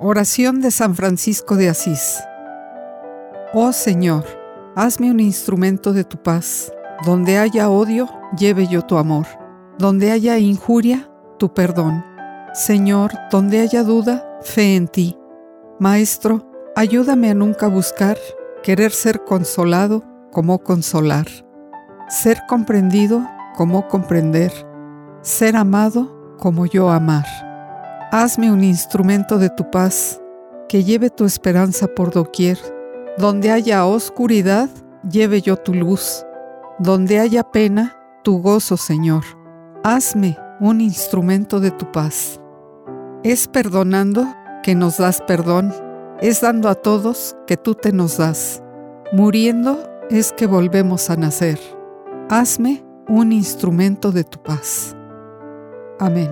Oración de San Francisco de Asís. Oh Señor, hazme un instrumento de tu paz. Donde haya odio, lleve yo tu amor. Donde haya injuria, tu perdón. Señor, donde haya duda, fe en ti. Maestro, ayúdame a nunca buscar querer ser consolado como consolar, ser comprendido como comprender, ser amado como yo amar. Hazme un instrumento de tu paz, que lleve tu esperanza por doquier. Donde haya oscuridad, lleve yo tu luz. Donde haya pena, tu gozo, Señor. Hazme un instrumento de tu paz. Es perdonando que nos das perdón, es dando a todos que tú te nos das. Muriendo es que volvemos a nacer. Hazme un instrumento de tu paz. Amén.